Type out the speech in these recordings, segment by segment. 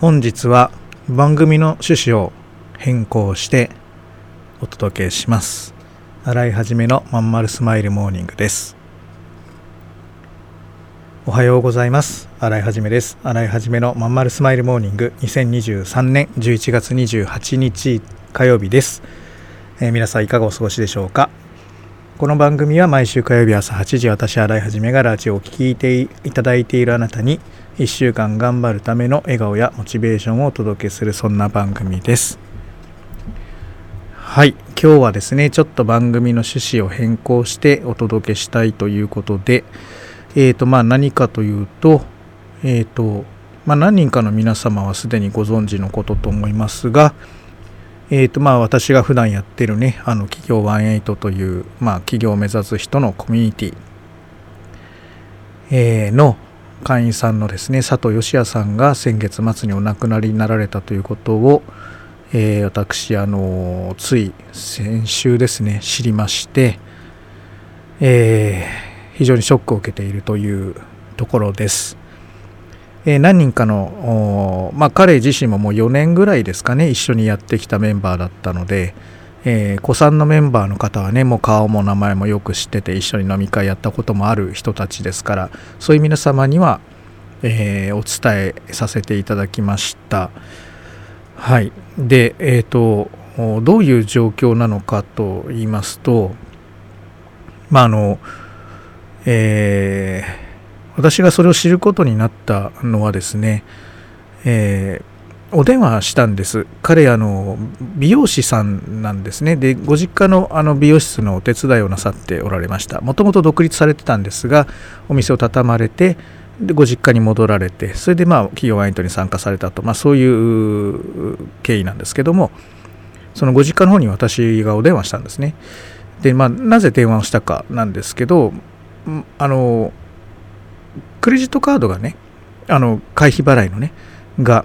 本日は番組の趣旨を変更してお届けします。新井一のまんまるスマイルモーニングです。おはようございます。新井一です。新井一のまんまるスマイルモーニング。2023年11月28日火曜日です、えー、皆さんいかがお過ごしでしょうか？この番組は毎週火曜日朝8時私新井一がラジオを聴いていただいているあなたに1週間頑張るための笑顔やモチベーションをお届けするそんな番組です。はい。今日はですねちょっと番組の趣旨を変更してお届けしたいということでえーとまあ何かというとえーとまあ何人かの皆様はすでにご存知のことと思いますがえーとまあ、私が普段やってるねあの企業18という、まあ、企業を目指す人のコミュニティ、えー、の会員さんのですね佐藤義也さんが先月末にお亡くなりになられたということを、えー、私あのつい先週ですね知りまして、えー、非常にショックを受けているというところです。えー、何人かの、まあ、彼自身ももう4年ぐらいですかね一緒にやってきたメンバーだったので、えー、子さんのメンバーの方はねもう顔も名前もよく知ってて一緒に飲み会やったこともある人たちですからそういう皆様には、えー、お伝えさせていただきました。はい。でえっ、ー、とどういう状況なのかと言いますとまああのえー私がそれを知ることになったのはですね、えー、お電話したんです。彼、あの、美容師さんなんですね。で、ご実家のあの美容室のお手伝いをなさっておられました。もともと独立されてたんですが、お店を畳まれて、でご実家に戻られて、それでまあ企業ワイントに参加されたと、まあ、そういう経緯なんですけども、そのご実家の方に私がお電話したんですね。で、まあ、なぜ電話をしたかなんですけど、あの、クレジットカードがね、あの、会費払いのね、が、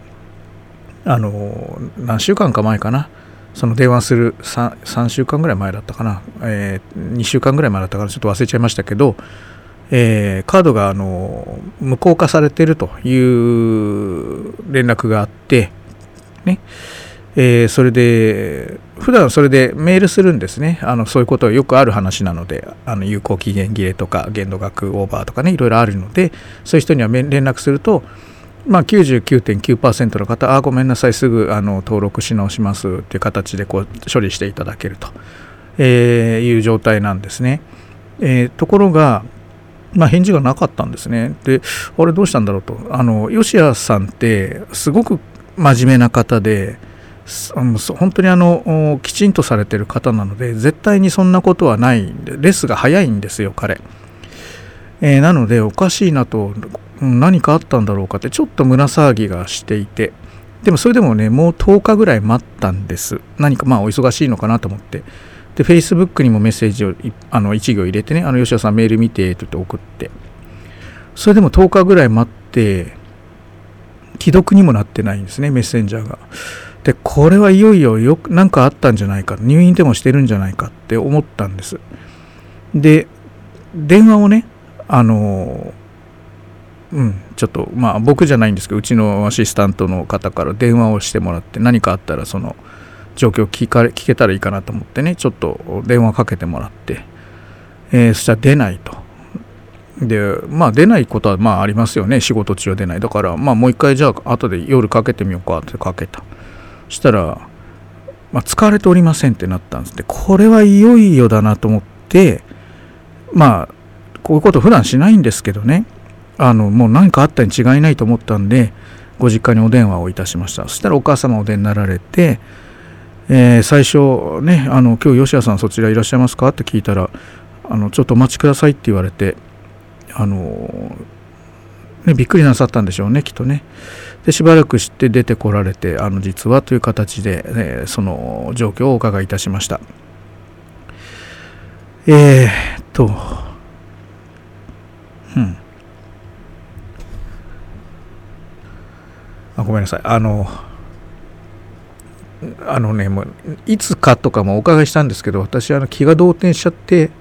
あの、何週間か前かな、その電話する 3, 3週間ぐらい前だったかな、えー、2週間ぐらい前だったかな、ちょっと忘れちゃいましたけど、えー、カードがあの無効化されているという連絡があって、ね、えー、それで普段それでメールするんですね。あのそういうことはよくある話なのであの有効期限切れとか限度額オーバーとかねいろいろあるのでそういう人には連絡するとまあ、99.9%の方、あ、ごめんなさい、すぐあの登録し直しますっていう形でこう処理していただけると、えー、いう状態なんですね。えー、ところが、まあ、返事がなかったんですね。で、あれどうしたんだろうと。あの、吉谷さんって、すごく真面目な方で、本当にあのきちんとされてる方なので絶対にそんなことはないんでレスが早いんですよ彼、えー、なのでおかしいなと何かあったんだろうかってちょっと胸騒ぎがしていてでもそれでもねもう10日ぐらい待ったんです。何かまあお忙しいのかなと思って。で Facebook にもメッセージをあの1行入れてねあの吉田さんメール見てって言って送って。それでも10日ぐらい待って既読にもなってないんですねメッセンジャーが。でこれはいよいよよ何かあったんじゃないか入院でもしてるんじゃないかって思ったんです。で電話をねあのうん。ちょっとまあ僕じゃないんですけどうちのアシスタントの方から電話をしてもらって何かあったらその状況聞か聞けたらいいかなと思ってねちょっと電話かけてもらって、えー、そしたら出ないと。でまあ出ないことはまあありますよね。仕事中は出ない。だからまあもう一回じゃあ後で夜かけてみようかってかけた。そしたら、まあ、使われておりませんってなったんです。でこれはいよいよだなと思ってまあこういうこと普段しないんですけどね。あのもう何かあったに違いないと思ったんでご実家にお電話をいたしました。そしたらお母様お出になられて、えー、最初ねあの今日吉谷さんそちらいらっしゃいますか？って聞いたらあのちょっとお待ちくださいって言われてあのね、びっくりなさったんでしょうねきっとね。でしばらくして出てこられてあの実はという形で、えー、その状況をお伺いいたしました。えー、っとうん。ごめんなさい。あのあのねもういつかとかもお伺いしたんですけど私あの気が動転しちゃって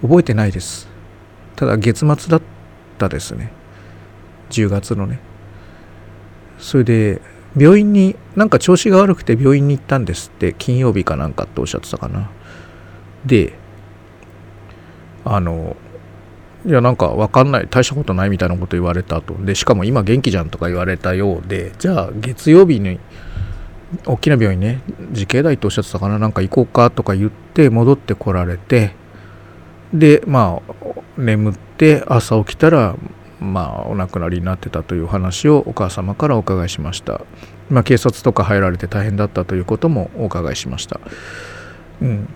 覚えてないです。ただ月末だったですね。10月のね。それで病院になんか調子が悪くて病院に行ったんですって金曜日かなんかっておっしゃってたかな。であのいやなんか分かんない。大したことないみたいなこと言われた後でしかも今元気じゃんとか言われたようで。じゃあ月曜日に大きな病院ね自警大っておっしゃってたかな。なんか行こうかとか言って戻ってこられて。でまあ眠って朝起きたらまあお亡くなりになってたという話をお母様からお伺いしました、まあ、警察とか入られて大変だったということもお伺いしました。うん。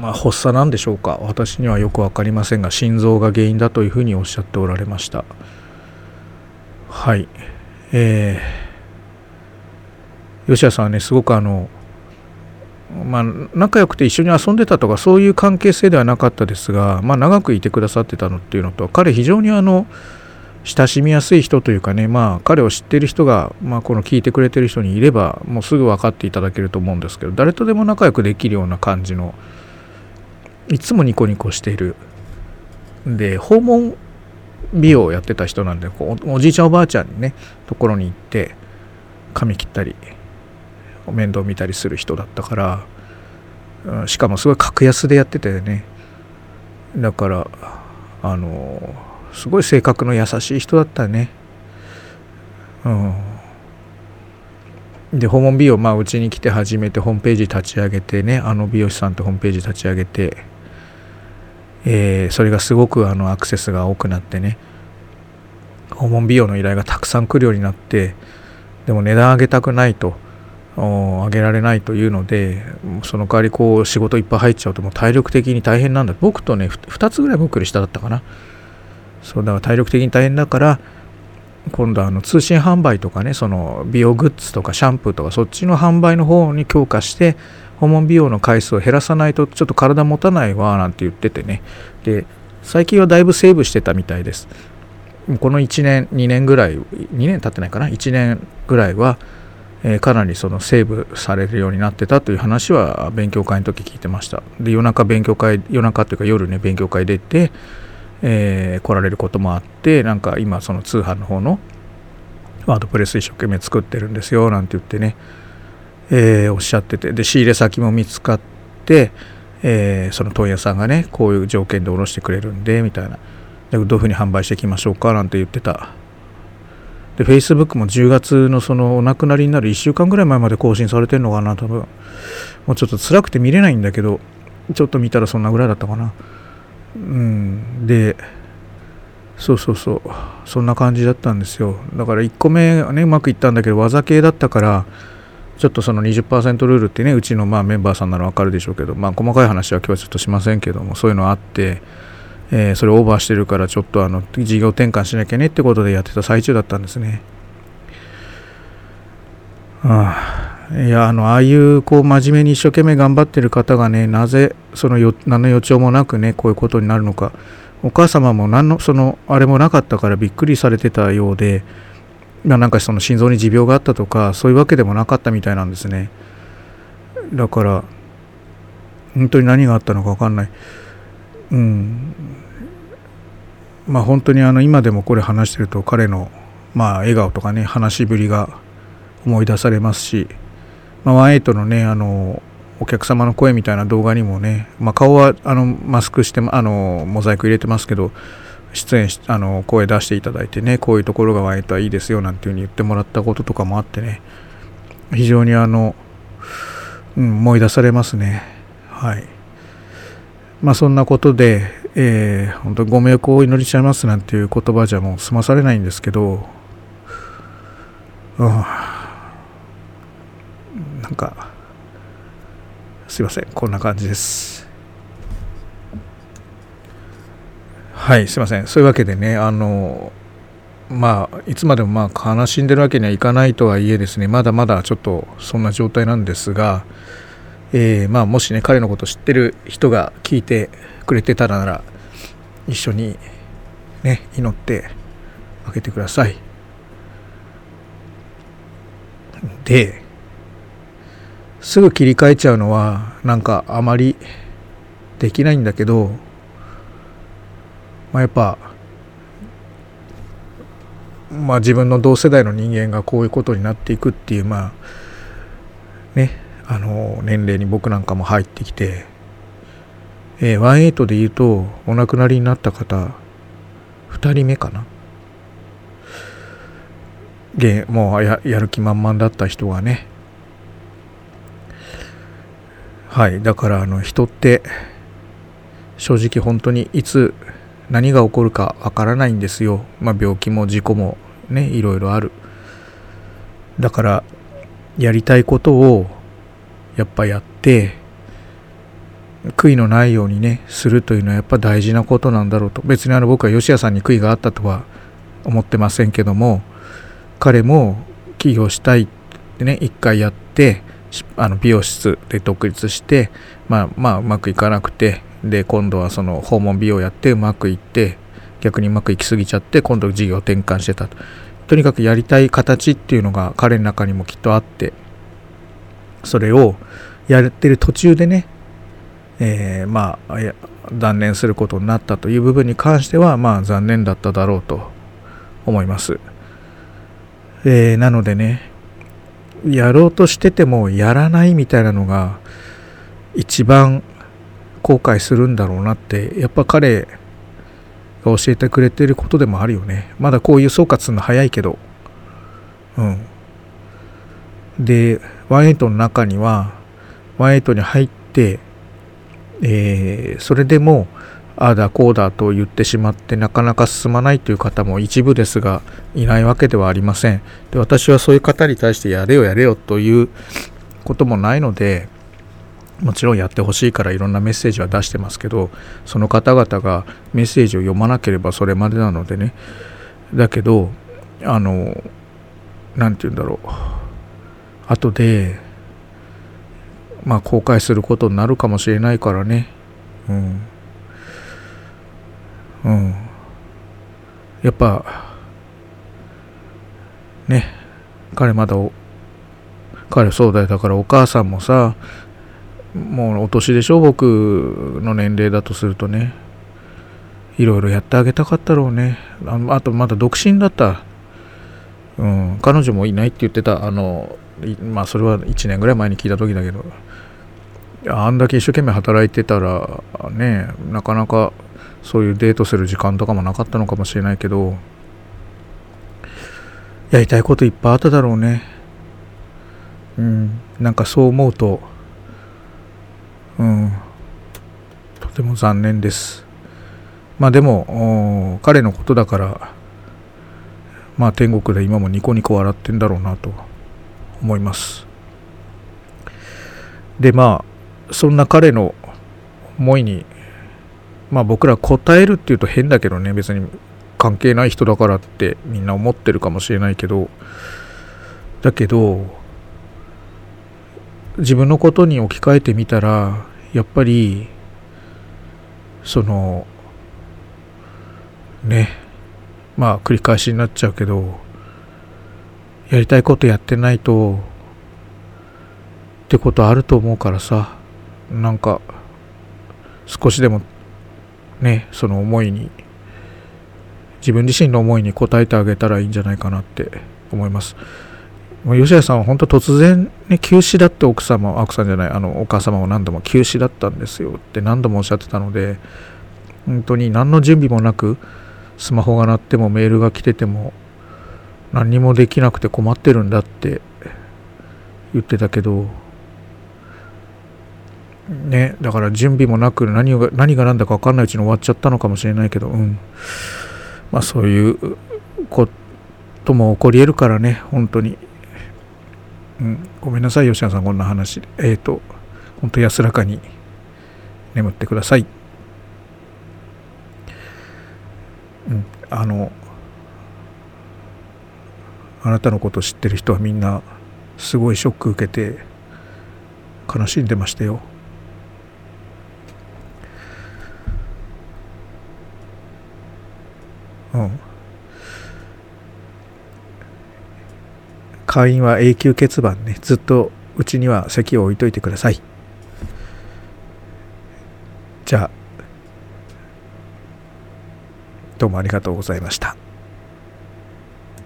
まあ発作なんでしょうか。私にはよく分かりませんが心臓が原因だというふうにおっしゃっておられました。はい。えー、吉谷さんはねすごくあのまあ、仲良くて一緒に遊んでたとかそういう関係性ではなかったですが、まあ、長くいてくださってたのっていうのと彼非常にあの親しみやすい人というかね、まあ、彼を知ってる人が、まあ、この聞いてくれてる人にいればもうすぐ分かっていただけると思うんですけど誰とでも仲良くできるような感じのいつもニコニコしている。で訪問美容をやってた人なんでおじいちゃんおばあちゃんにねところに行って髪切ったり面倒見たりする人だったから、うん、しかもすごい格安でやっててね。だからあのすごい性格の優しい人だったね。うん。で訪問美容まあうちに来て初めてホームページ立ち上げてねあの美容師さんとホームページ立ち上げて、えー、それがすごくあのアクセスが多くなってね訪問美容の依頼がたくさん来るようになってでも値段上げたくないと上げられないというのでその代わりこう仕事いっぱい入っちゃうともう体力的に大変なんだ。僕とね2つぐらい僕より下だったかな。そうだから体力的に大変だから今度あの通信販売とかねその美容グッズとかシャンプーとかそっちの販売の方に強化して訪問美容の回数を減らさないとちょっと体持たないわなんて言っててね。で最近はだいぶセーブしてたみたいです。この1年2年ぐらい2年経ってないかな？1年ぐらいはえー、かなりそのセーブされるようになってたという話は勉強会の時聞いてました。で夜中勉強会夜中というか夜ね勉強会出て、えー、来られることもあってなんか今その通販の方のワードプレス一生懸命作ってるんですよなんて言ってね、えー、おっしゃっててで仕入れ先も見つかって、えー、その問屋さんがねこういう条件で卸してくれるんでみたいなでどういうふうに販売していきましょうかなんて言ってたで、Facebook も10月のそのお亡くなりになる1週間ぐらい前まで更新されてるのかな、多分。もうちょっと辛くて見れないんだけど、ちょっと見たらそんなぐらいだったかな。うん。で、そうそうそう。そんな感じだったんですよ。だから1個目ね、うまくいったんだけど、技系だったから、ちょっとその20%ルールってね、うちのまあメンバーさんならわかるでしょうけど、まあ細かい話は今日はちょっとしませんけども、そういうのあって、えー、それオーバーしてるからちょっとあの事業転換しなきゃねってことでやってた最中だったんですね。ああいやあのああいうこう真面目に一生懸命頑張ってる方がねなぜそのよ何の予兆もなくねこういうことになるのか。お母様も何のそのあれもなかったからびっくりされてたようでまあなんかその心臓に持病があったとかそういうわけでもなかったみたいなんですね。だから本当に何があったのか分かんない。うん。まあ本当にあの今でもこれ話してると彼のまあ笑顔とかね話しぶりが思い出されますし、まあ、ワンエイトのねあのお客様の声みたいな動画にもね、まあ、顔はあのマスクしてあのモザイク入れてますけど出演しあの声出していただいてねこういうところがワンエイトはいいですよなんていうふうに言ってもらったこととかもあってね非常にあの、うん、思い出されますね。はい。まあそんなことでえー、本当ご迷惑をお祈りしちゃいますなんていう言葉じゃもう済まされないんですけど、うん、なんか、すいません、こんな感じです。はい、すいません。そういうわけでね、あの、まあ、いつまでもまあ悲しんでるわけにはいかないとはいえですね、まだまだちょっとそんな状態なんですが、えー、まあ、もしね、彼のこと知ってる人が聞いてくれてたらなら、一緒にね、祈ってあげてください。で、すぐ切り替えちゃうのは、なんかあまりできないんだけど、まあ、やっぱ、まあ自分の同世代の人間がこういうことになっていくっていうまあねあの年齢に僕なんかも入ってきて、えー、18で言うとお亡くなりになった方2人目かな。もうややる気満々だった人がねはいだからあの人って正直本当にいつ何が起こるかわからないんですよ。まあ病気も事故もねいろいろある。だからやりたいことをやっぱやって悔いのないようにねするというのはやっぱ大事なことなんだろうと。別にあの僕は吉谷さんに悔いがあったとは思ってませんけども彼も起業したいってね一回やってあの美容室で独立してまあまあうまくいかなくてで今度はその訪問美容やってうまくいって逆にうまくいきすぎちゃって今度事業転換してたととにかくやりたい形っていうのが彼の中にもきっとあってそれをやってる途中でね、えー、まあ断念することになったという部分に関してはまあ残念だっただろうと思います。えー、なのでねやろうとしててもやらないみたいなのが一番後悔するんだろうなってやっぱ彼が教えてくれてることでもあるよね。まだこういう総括するの早いけど。うん。で18の中には18に入ってえー、それでもああだこうだと言ってしまってなかなか進まないという方も一部ですがいないわけではありません。で私はそういう方に対してやれよやれよということもないのでもちろんやってほしいからいろんなメッセージは出してますけどその方々がメッセージを読まなければそれまでなのでね。だけどあの何て言うんだろう。後でまあ後悔することになるかもしれないからね。うん。うん。やっぱね彼まだ彼そうだよ。だからお母さんもさもうお年でしょ？僕の年齢だとするとね。いろいろやってあげたかったろうね。ああとまだ独身だった。うん。彼女もいないって言ってた。あのまあそれは1年ぐらい前に聞いた時だけど。あんだけ一生懸命働いてたらねなかなかそういうデートする時間とかもなかったのかもしれないけどやりたいこといっぱいあっただろうね。うんなんかそう思うとうんとても残念です。まあでも彼のことだからまあ天国で今もニコニコ笑ってんだろうなと思います。でまあそんな彼の思いにまあ僕ら答えるっていうと変だけどね別に関係ない人だからってみんな思ってるかもしれないけどだけど自分のことに置き換えてみたらやっぱりそのねまあ繰り返しになっちゃうけどやりたいことやってないとってことあると思うからさなんか少しでもねその思いに自分自身の思いに応えてあげたらいいんじゃないかなって思います。吉谷さんは本当突然ね休止だって奥様奥さんじゃないあのお母様も何度も休止だったんですよって何度もおっしゃってたので本当に何の準備もなくスマホが鳴ってもメールが来てても何にもできなくて困ってるんだって言ってたけどね、だから準備もなく何が何が何だか分かんないうちに終わっちゃったのかもしれないけど、うん、まあそういうことも起こり得るからね本当に、うん、ごめんなさい吉野さんこんな話。えっ、ー、と本当安らかに眠ってください、うん、あのあなたのこと知ってる人はみんなすごいショック受けて悲しんでましたようん会員は永久欠番ね。ずっとうちには席を置いといてください。じゃあどうもありがとうございました。